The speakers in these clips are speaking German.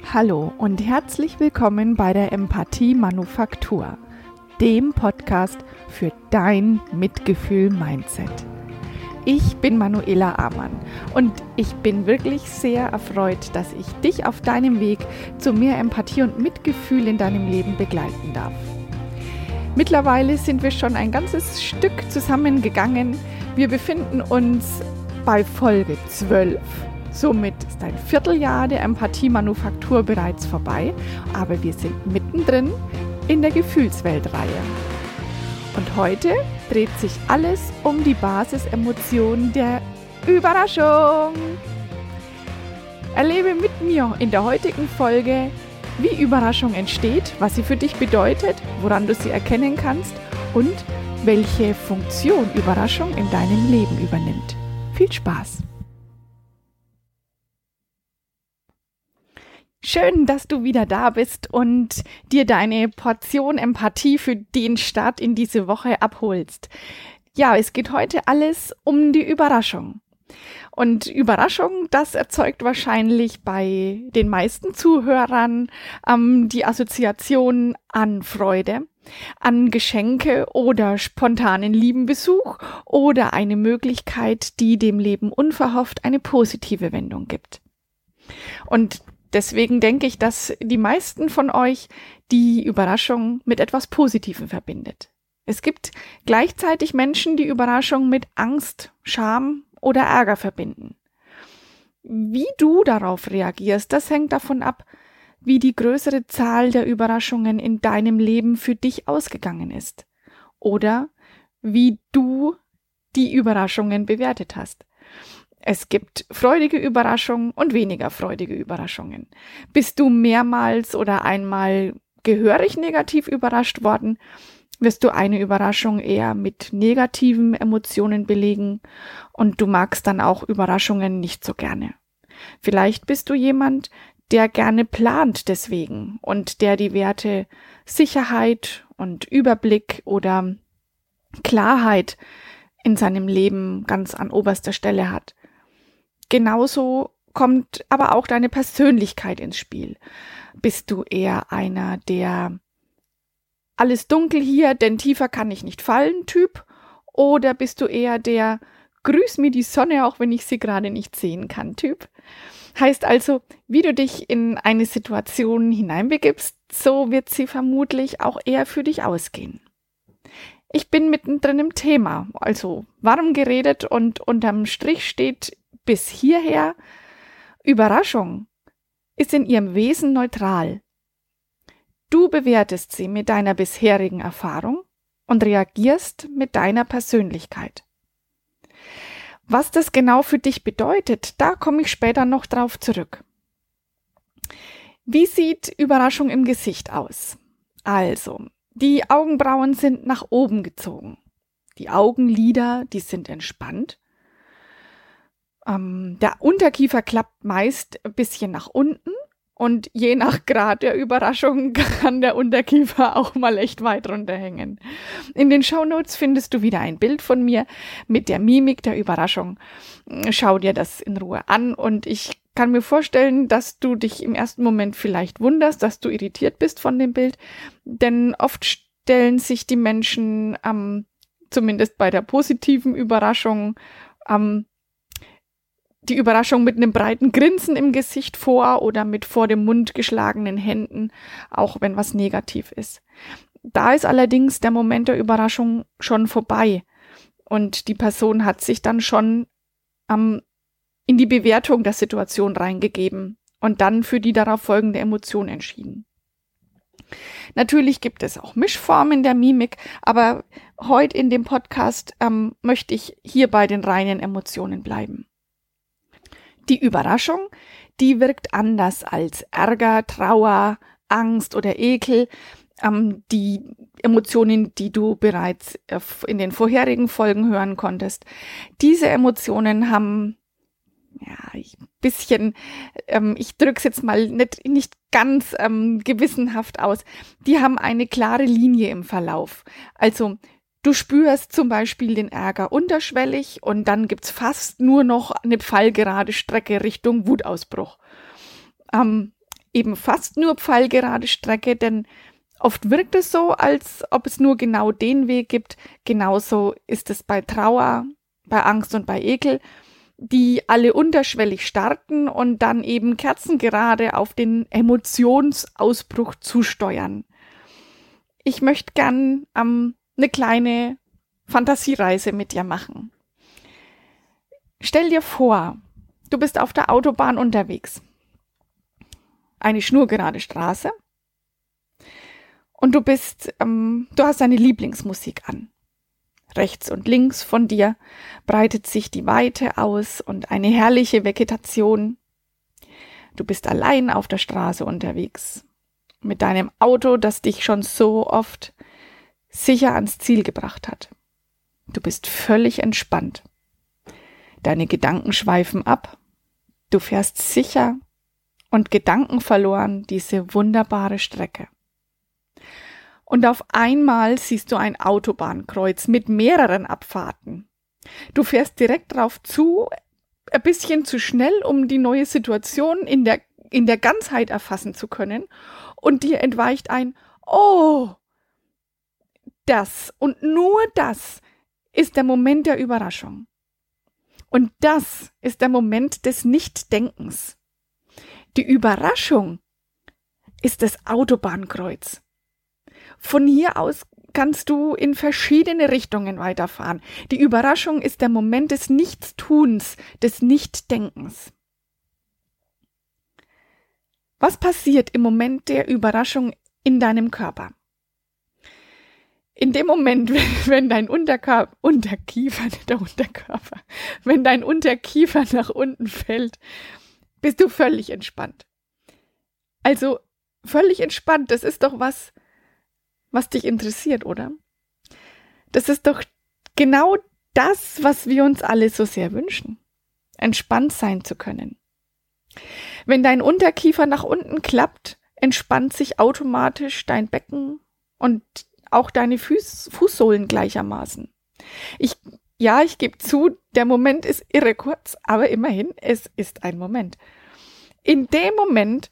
Hallo und herzlich willkommen bei der Empathie Manufaktur, dem Podcast für dein Mitgefühl-Mindset. Ich bin Manuela Amann und ich bin wirklich sehr erfreut, dass ich dich auf deinem Weg zu mehr Empathie und Mitgefühl in deinem Leben begleiten darf. Mittlerweile sind wir schon ein ganzes Stück zusammengegangen. Wir befinden uns bei Folge 12 Somit ist ein Vierteljahr der Empathie-Manufaktur bereits vorbei, aber wir sind mittendrin in der Gefühlsweltreihe. Und heute dreht sich alles um die Basisemotion der Überraschung. Erlebe mit mir in der heutigen Folge, wie Überraschung entsteht, was sie für dich bedeutet, woran du sie erkennen kannst und welche Funktion Überraschung in deinem Leben übernimmt. Viel Spaß! Schön, dass du wieder da bist und dir deine Portion Empathie für den Start in diese Woche abholst. Ja, es geht heute alles um die Überraschung. Und Überraschung, das erzeugt wahrscheinlich bei den meisten Zuhörern ähm, die Assoziation an Freude, an Geschenke oder spontanen Liebenbesuch oder eine Möglichkeit, die dem Leben unverhofft eine positive Wendung gibt. Und Deswegen denke ich, dass die meisten von euch die Überraschung mit etwas Positivem verbindet. Es gibt gleichzeitig Menschen, die Überraschung mit Angst, Scham oder Ärger verbinden. Wie du darauf reagierst, das hängt davon ab, wie die größere Zahl der Überraschungen in deinem Leben für dich ausgegangen ist. Oder wie du die Überraschungen bewertet hast. Es gibt freudige Überraschungen und weniger freudige Überraschungen. Bist du mehrmals oder einmal gehörig negativ überrascht worden, wirst du eine Überraschung eher mit negativen Emotionen belegen und du magst dann auch Überraschungen nicht so gerne. Vielleicht bist du jemand, der gerne plant deswegen und der die Werte Sicherheit und Überblick oder Klarheit in seinem Leben ganz an oberster Stelle hat. Genauso kommt aber auch deine Persönlichkeit ins Spiel. Bist du eher einer, der alles dunkel hier, denn tiefer kann ich nicht fallen Typ? Oder bist du eher der Grüß mir die Sonne, auch wenn ich sie gerade nicht sehen kann Typ? Heißt also, wie du dich in eine Situation hineinbegibst, so wird sie vermutlich auch eher für dich ausgehen. Ich bin mittendrin im Thema, also warm geredet und unterm Strich steht bis hierher Überraschung ist in ihrem Wesen neutral. Du bewertest sie mit deiner bisherigen Erfahrung und reagierst mit deiner Persönlichkeit. Was das genau für dich bedeutet, da komme ich später noch drauf zurück. Wie sieht Überraschung im Gesicht aus? Also, die Augenbrauen sind nach oben gezogen. Die Augenlider, die sind entspannt. Ähm, der Unterkiefer klappt meist ein bisschen nach unten und je nach Grad der Überraschung kann der Unterkiefer auch mal echt weit runterhängen. In den Shownotes findest du wieder ein Bild von mir mit der Mimik der Überraschung. Schau dir das in Ruhe an und ich kann mir vorstellen, dass du dich im ersten Moment vielleicht wunderst, dass du irritiert bist von dem Bild, denn oft stellen sich die Menschen, ähm, zumindest bei der positiven Überraschung, ähm, die Überraschung mit einem breiten Grinsen im Gesicht vor oder mit vor dem Mund geschlagenen Händen, auch wenn was negativ ist. Da ist allerdings der Moment der Überraschung schon vorbei und die Person hat sich dann schon ähm, in die Bewertung der Situation reingegeben und dann für die darauf folgende Emotion entschieden. Natürlich gibt es auch Mischformen der Mimik, aber heute in dem Podcast ähm, möchte ich hier bei den reinen Emotionen bleiben. Die Überraschung, die wirkt anders als Ärger, Trauer, Angst oder Ekel. Ähm, die Emotionen, die du bereits äh, in den vorherigen Folgen hören konntest. Diese Emotionen haben ja, ein bisschen, ähm, ich drück's jetzt mal nicht, nicht ganz ähm, gewissenhaft aus, die haben eine klare Linie im Verlauf. Also Du spürst zum Beispiel den Ärger unterschwellig und dann gibt's fast nur noch eine pfeilgerade Strecke Richtung Wutausbruch. Ähm, eben fast nur pfeilgerade Strecke, denn oft wirkt es so, als ob es nur genau den Weg gibt. Genauso ist es bei Trauer, bei Angst und bei Ekel, die alle unterschwellig starten und dann eben kerzengerade auf den Emotionsausbruch zusteuern. Ich möchte gern ähm, eine kleine Fantasiereise mit dir machen. Stell dir vor, du bist auf der Autobahn unterwegs. Eine schnurgerade Straße. Und du bist, ähm, du hast deine Lieblingsmusik an. Rechts und links von dir breitet sich die Weite aus und eine herrliche Vegetation. Du bist allein auf der Straße unterwegs. Mit deinem Auto, das dich schon so oft sicher ans Ziel gebracht hat. Du bist völlig entspannt. Deine Gedanken schweifen ab. Du fährst sicher und gedankenverloren diese wunderbare Strecke. Und auf einmal siehst du ein Autobahnkreuz mit mehreren Abfahrten. Du fährst direkt drauf zu, ein bisschen zu schnell, um die neue Situation in der, in der Ganzheit erfassen zu können. Und dir entweicht ein, oh, das und nur das ist der Moment der Überraschung. Und das ist der Moment des Nichtdenkens. Die Überraschung ist das Autobahnkreuz. Von hier aus kannst du in verschiedene Richtungen weiterfahren. Die Überraschung ist der Moment des Nichtstuns, des Nichtdenkens. Was passiert im Moment der Überraschung in deinem Körper? In dem Moment, wenn dein Unterkörper, Unterkiefer, der Unterkörper, wenn dein Unterkiefer nach unten fällt, bist du völlig entspannt. Also völlig entspannt, das ist doch was, was dich interessiert, oder? Das ist doch genau das, was wir uns alle so sehr wünschen. Entspannt sein zu können. Wenn dein Unterkiefer nach unten klappt, entspannt sich automatisch dein Becken und auch deine Fuß, Fußsohlen gleichermaßen. Ich, ja, ich gebe zu, der Moment ist irre kurz, aber immerhin, es ist ein Moment. In dem Moment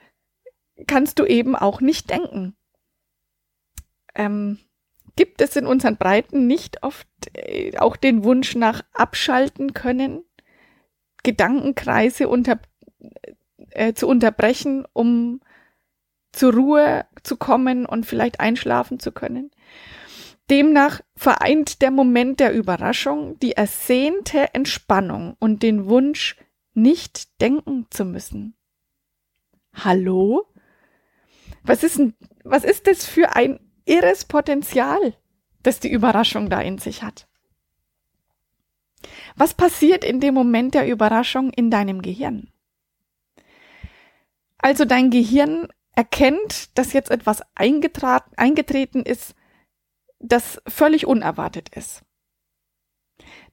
kannst du eben auch nicht denken. Ähm, gibt es in unseren Breiten nicht oft äh, auch den Wunsch nach abschalten können, Gedankenkreise unter, äh, zu unterbrechen, um zur Ruhe zu kommen und vielleicht einschlafen zu können? Demnach vereint der Moment der Überraschung die ersehnte Entspannung und den Wunsch, nicht denken zu müssen. Hallo? Was ist, denn, was ist das für ein irres Potenzial, das die Überraschung da in sich hat? Was passiert in dem Moment der Überraschung in deinem Gehirn? Also dein Gehirn erkennt, dass jetzt etwas eingetreten ist, das völlig unerwartet ist.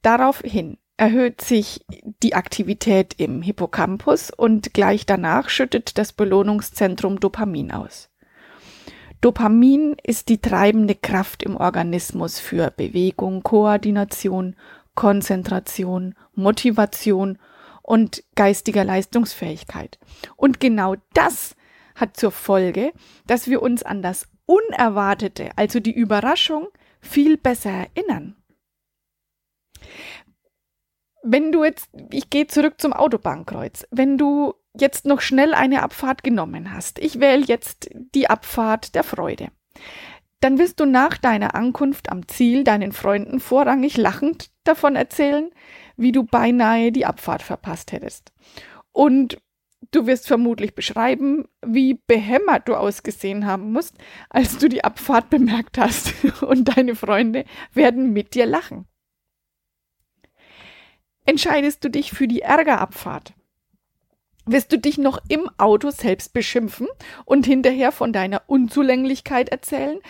Daraufhin erhöht sich die Aktivität im Hippocampus und gleich danach schüttet das Belohnungszentrum Dopamin aus. Dopamin ist die treibende Kraft im Organismus für Bewegung, Koordination, Konzentration, Motivation und geistiger Leistungsfähigkeit. Und genau das hat zur Folge, dass wir uns an das Unerwartete, also die Überraschung, viel besser erinnern. Wenn du jetzt, ich gehe zurück zum Autobahnkreuz, wenn du jetzt noch schnell eine Abfahrt genommen hast, ich wähle jetzt die Abfahrt der Freude, dann wirst du nach deiner Ankunft am Ziel deinen Freunden vorrangig lachend davon erzählen, wie du beinahe die Abfahrt verpasst hättest. Und Du wirst vermutlich beschreiben, wie behämmert du ausgesehen haben musst, als du die Abfahrt bemerkt hast. Und deine Freunde werden mit dir lachen. Entscheidest du dich für die Ärgerabfahrt? Wirst du dich noch im Auto selbst beschimpfen und hinterher von deiner Unzulänglichkeit erzählen,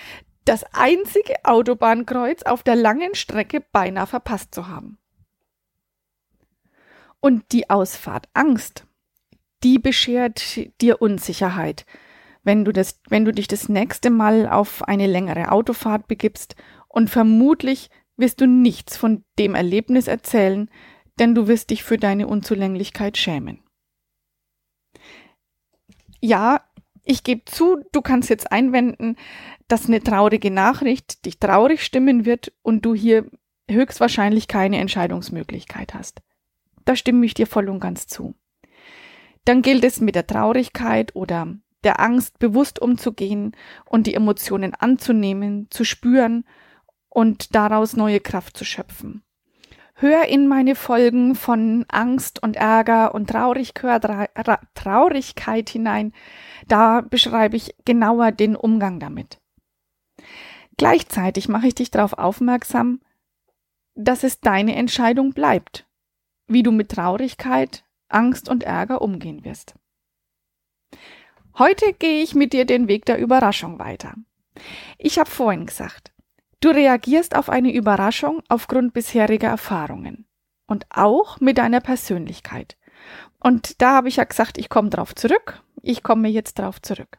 das einzige Autobahnkreuz auf der langen Strecke beinahe verpasst zu haben? Und die Ausfahrt Angst die beschert dir Unsicherheit. Wenn du das, wenn du dich das nächste Mal auf eine längere Autofahrt begibst und vermutlich wirst du nichts von dem Erlebnis erzählen, denn du wirst dich für deine Unzulänglichkeit schämen. Ja, Ich gebe zu, du kannst jetzt einwenden, dass eine traurige Nachricht dich traurig stimmen wird und du hier höchstwahrscheinlich keine Entscheidungsmöglichkeit hast. Da stimme ich dir voll und ganz zu. Dann gilt es mit der Traurigkeit oder der Angst bewusst umzugehen und die Emotionen anzunehmen, zu spüren und daraus neue Kraft zu schöpfen. Hör in meine Folgen von Angst und Ärger und Traurigkeit hinein. Da beschreibe ich genauer den Umgang damit. Gleichzeitig mache ich dich darauf aufmerksam, dass es deine Entscheidung bleibt, wie du mit Traurigkeit, Angst und Ärger umgehen wirst. Heute gehe ich mit dir den Weg der Überraschung weiter. Ich habe vorhin gesagt, Du reagierst auf eine Überraschung aufgrund bisheriger Erfahrungen und auch mit deiner Persönlichkeit. Und da habe ich ja gesagt, ich komme drauf zurück. Ich komme jetzt drauf zurück.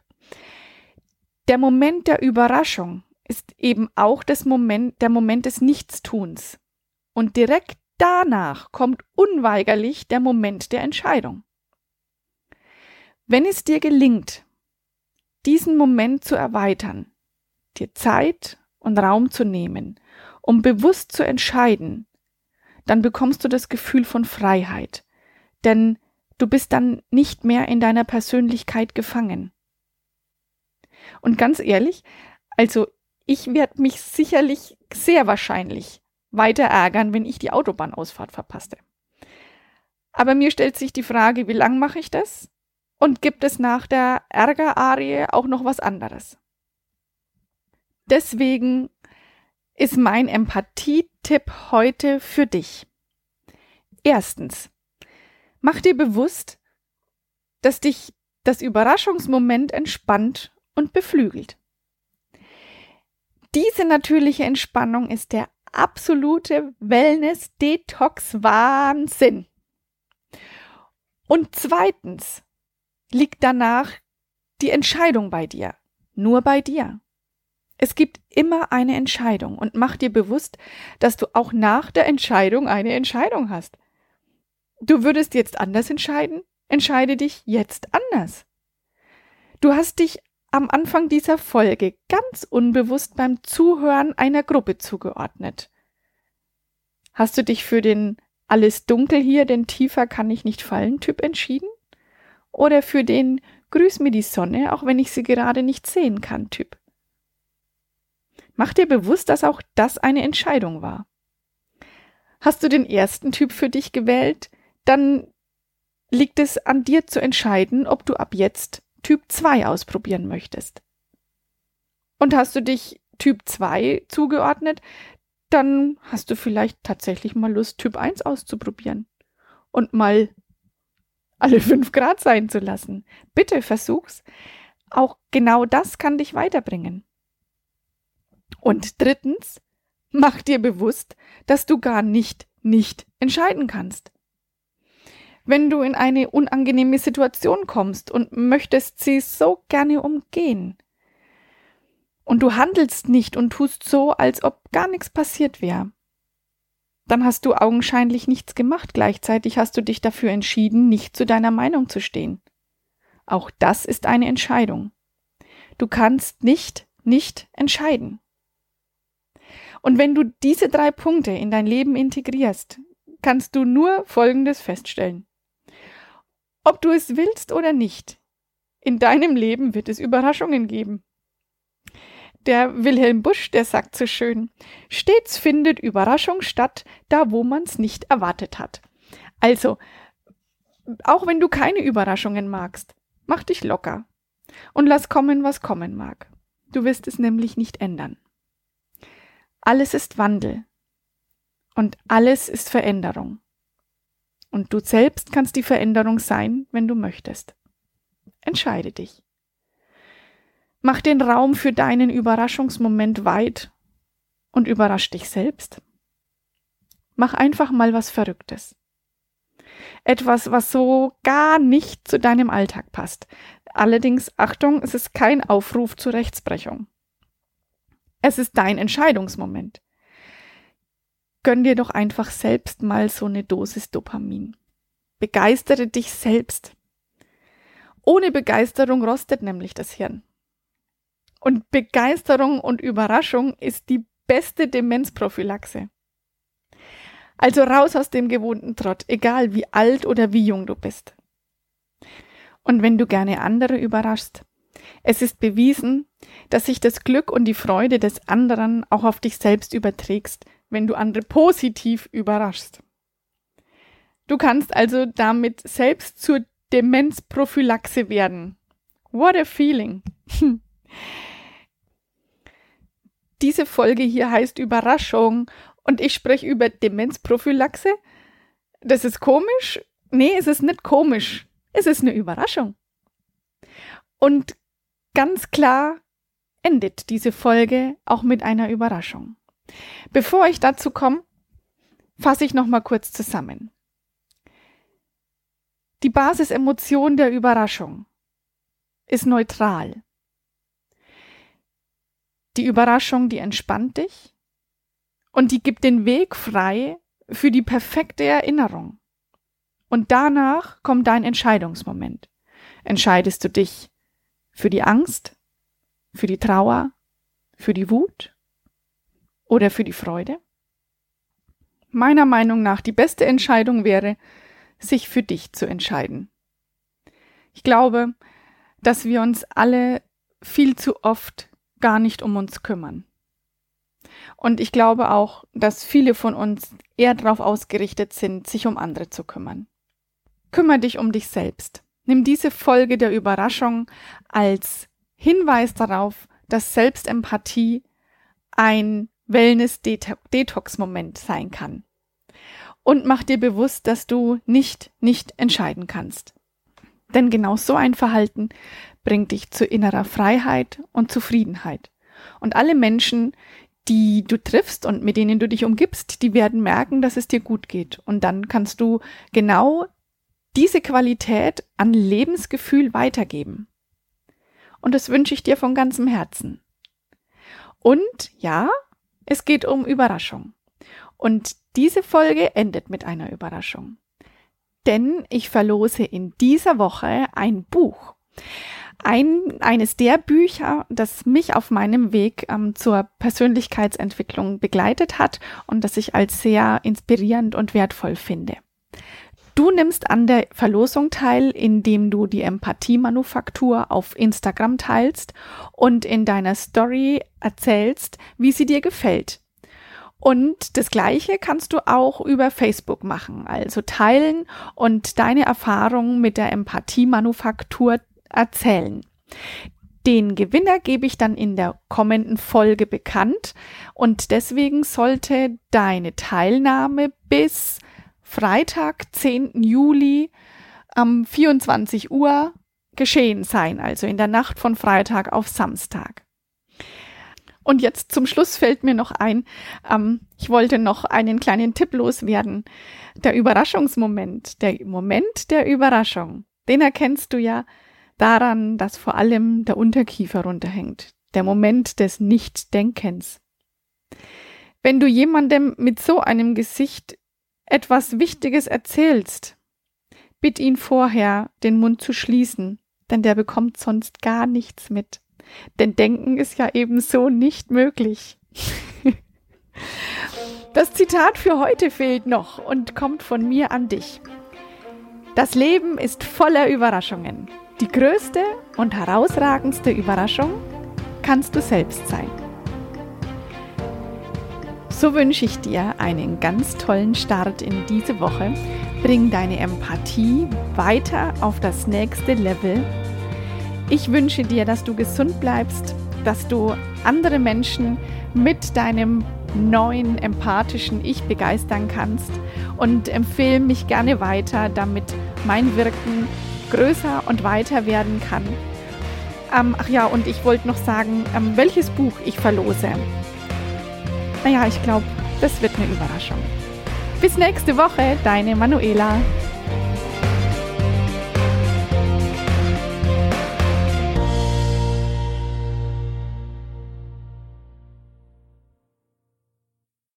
Der Moment der Überraschung ist eben auch das Moment, der Moment des Nichtstuns. Und direkt danach kommt unweigerlich der Moment der Entscheidung. Wenn es dir gelingt, diesen Moment zu erweitern, dir Zeit und Raum zu nehmen, um bewusst zu entscheiden, dann bekommst du das Gefühl von Freiheit. Denn du bist dann nicht mehr in deiner Persönlichkeit gefangen. Und ganz ehrlich, also ich werde mich sicherlich sehr wahrscheinlich weiter ärgern, wenn ich die Autobahnausfahrt verpasste. Aber mir stellt sich die Frage, wie lang mache ich das? Und gibt es nach der Ärgerarie auch noch was anderes? Deswegen ist mein Empathietipp heute für dich. Erstens, mach dir bewusst, dass dich das Überraschungsmoment entspannt und beflügelt. Diese natürliche Entspannung ist der absolute Wellness-Detox-Wahnsinn. Und zweitens liegt danach die Entscheidung bei dir, nur bei dir. Es gibt immer eine Entscheidung und mach dir bewusst, dass du auch nach der Entscheidung eine Entscheidung hast. Du würdest jetzt anders entscheiden? Entscheide dich jetzt anders. Du hast dich am Anfang dieser Folge ganz unbewusst beim Zuhören einer Gruppe zugeordnet. Hast du dich für den alles dunkel hier, denn tiefer kann ich nicht fallen Typ entschieden? Oder für den Grüß mir die Sonne, auch wenn ich sie gerade nicht sehen kann Typ? Mach dir bewusst, dass auch das eine Entscheidung war. Hast du den ersten Typ für dich gewählt, dann liegt es an dir zu entscheiden, ob du ab jetzt Typ 2 ausprobieren möchtest. Und hast du dich Typ 2 zugeordnet, dann hast du vielleicht tatsächlich mal Lust, Typ 1 auszuprobieren und mal alle fünf Grad sein zu lassen. Bitte versuch's. Auch genau das kann dich weiterbringen. Und drittens, mach dir bewusst, dass du gar nicht nicht entscheiden kannst. Wenn du in eine unangenehme Situation kommst und möchtest sie so gerne umgehen, und du handelst nicht und tust so, als ob gar nichts passiert wäre, dann hast du augenscheinlich nichts gemacht, gleichzeitig hast du dich dafür entschieden, nicht zu deiner Meinung zu stehen. Auch das ist eine Entscheidung. Du kannst nicht nicht entscheiden. Und wenn du diese drei Punkte in dein Leben integrierst, kannst du nur Folgendes feststellen. Ob du es willst oder nicht, in deinem Leben wird es Überraschungen geben. Der Wilhelm Busch, der sagt so schön, stets findet Überraschung statt, da wo man's nicht erwartet hat. Also, auch wenn du keine Überraschungen magst, mach dich locker und lass kommen, was kommen mag. Du wirst es nämlich nicht ändern. Alles ist Wandel und alles ist Veränderung. Und du selbst kannst die Veränderung sein, wenn du möchtest. Entscheide dich. Mach den Raum für deinen Überraschungsmoment weit und überrasch dich selbst. Mach einfach mal was Verrücktes. Etwas, was so gar nicht zu deinem Alltag passt. Allerdings, Achtung, es ist kein Aufruf zur Rechtsbrechung. Es ist dein Entscheidungsmoment. Gönn dir doch einfach selbst mal so eine Dosis Dopamin. Begeistere dich selbst. Ohne Begeisterung rostet nämlich das Hirn. Und Begeisterung und Überraschung ist die beste Demenzprophylaxe. Also raus aus dem gewohnten Trott, egal wie alt oder wie jung du bist. Und wenn du gerne andere überraschst, es ist bewiesen, dass sich das Glück und die Freude des anderen auch auf dich selbst überträgst, wenn du andere positiv überraschst. Du kannst also damit selbst zur Demenzprophylaxe werden. What a feeling. Diese Folge hier heißt Überraschung und ich spreche über Demenzprophylaxe. Das ist komisch? Nee, es ist nicht komisch. Es ist eine Überraschung. Und ganz klar endet diese Folge auch mit einer Überraschung. Bevor ich dazu komme, fasse ich noch mal kurz zusammen. Die Basisemotion der Überraschung ist neutral. Die Überraschung, die entspannt dich und die gibt den Weg frei für die perfekte Erinnerung. Und danach kommt dein Entscheidungsmoment. Entscheidest du dich für die Angst, für die Trauer, für die Wut oder für die Freude? Meiner Meinung nach die beste Entscheidung wäre, sich für dich zu entscheiden. Ich glaube, dass wir uns alle viel zu oft gar nicht um uns kümmern. Und ich glaube auch, dass viele von uns eher darauf ausgerichtet sind, sich um andere zu kümmern. Kümmer dich um dich selbst. Nimm diese Folge der Überraschung als Hinweis darauf, dass Selbstempathie ein Wellness-Detox-Moment sein kann. Und mach dir bewusst, dass du nicht nicht entscheiden kannst. Denn genau so ein Verhalten bringt dich zu innerer Freiheit und Zufriedenheit. Und alle Menschen, die du triffst und mit denen du dich umgibst, die werden merken, dass es dir gut geht. Und dann kannst du genau diese Qualität an Lebensgefühl weitergeben. Und das wünsche ich dir von ganzem Herzen. Und ja, es geht um Überraschung. Und diese Folge endet mit einer Überraschung. Denn ich verlose in dieser Woche ein Buch ein, eines der Bücher, das mich auf meinem Weg ähm, zur Persönlichkeitsentwicklung begleitet hat und das ich als sehr inspirierend und wertvoll finde. Du nimmst an der Verlosung teil, indem du die Empathie-Manufaktur auf Instagram teilst und in deiner Story erzählst, wie sie dir gefällt. Und das Gleiche kannst du auch über Facebook machen, also teilen und deine Erfahrungen mit der Empathie-Manufaktur erzählen. Den Gewinner gebe ich dann in der kommenden Folge bekannt und deswegen sollte deine Teilnahme bis Freitag, 10. Juli um 24 Uhr geschehen sein, also in der Nacht von Freitag auf Samstag. Und jetzt zum Schluss fällt mir noch ein, ähm, ich wollte noch einen kleinen Tipp loswerden. Der Überraschungsmoment, der Moment der Überraschung, den erkennst du ja daran, dass vor allem der Unterkiefer runterhängt, der Moment des Nichtdenkens. Wenn du jemandem mit so einem Gesicht etwas Wichtiges erzählst, bitt ihn vorher, den Mund zu schließen, denn der bekommt sonst gar nichts mit. Denn Denken ist ja ebenso nicht möglich. das Zitat für heute fehlt noch und kommt von mir an dich. Das Leben ist voller Überraschungen. Die größte und herausragendste Überraschung kannst du selbst sein. So wünsche ich dir einen ganz tollen Start in diese Woche. Bring deine Empathie weiter auf das nächste Level. Ich wünsche dir, dass du gesund bleibst, dass du andere Menschen mit deinem neuen empathischen Ich begeistern kannst und empfehle mich gerne weiter, damit mein Wirken größer und weiter werden kann. Ähm, ach ja, und ich wollte noch sagen, ähm, welches Buch ich verlose. Naja, ich glaube, das wird eine Überraschung. Bis nächste Woche, deine Manuela.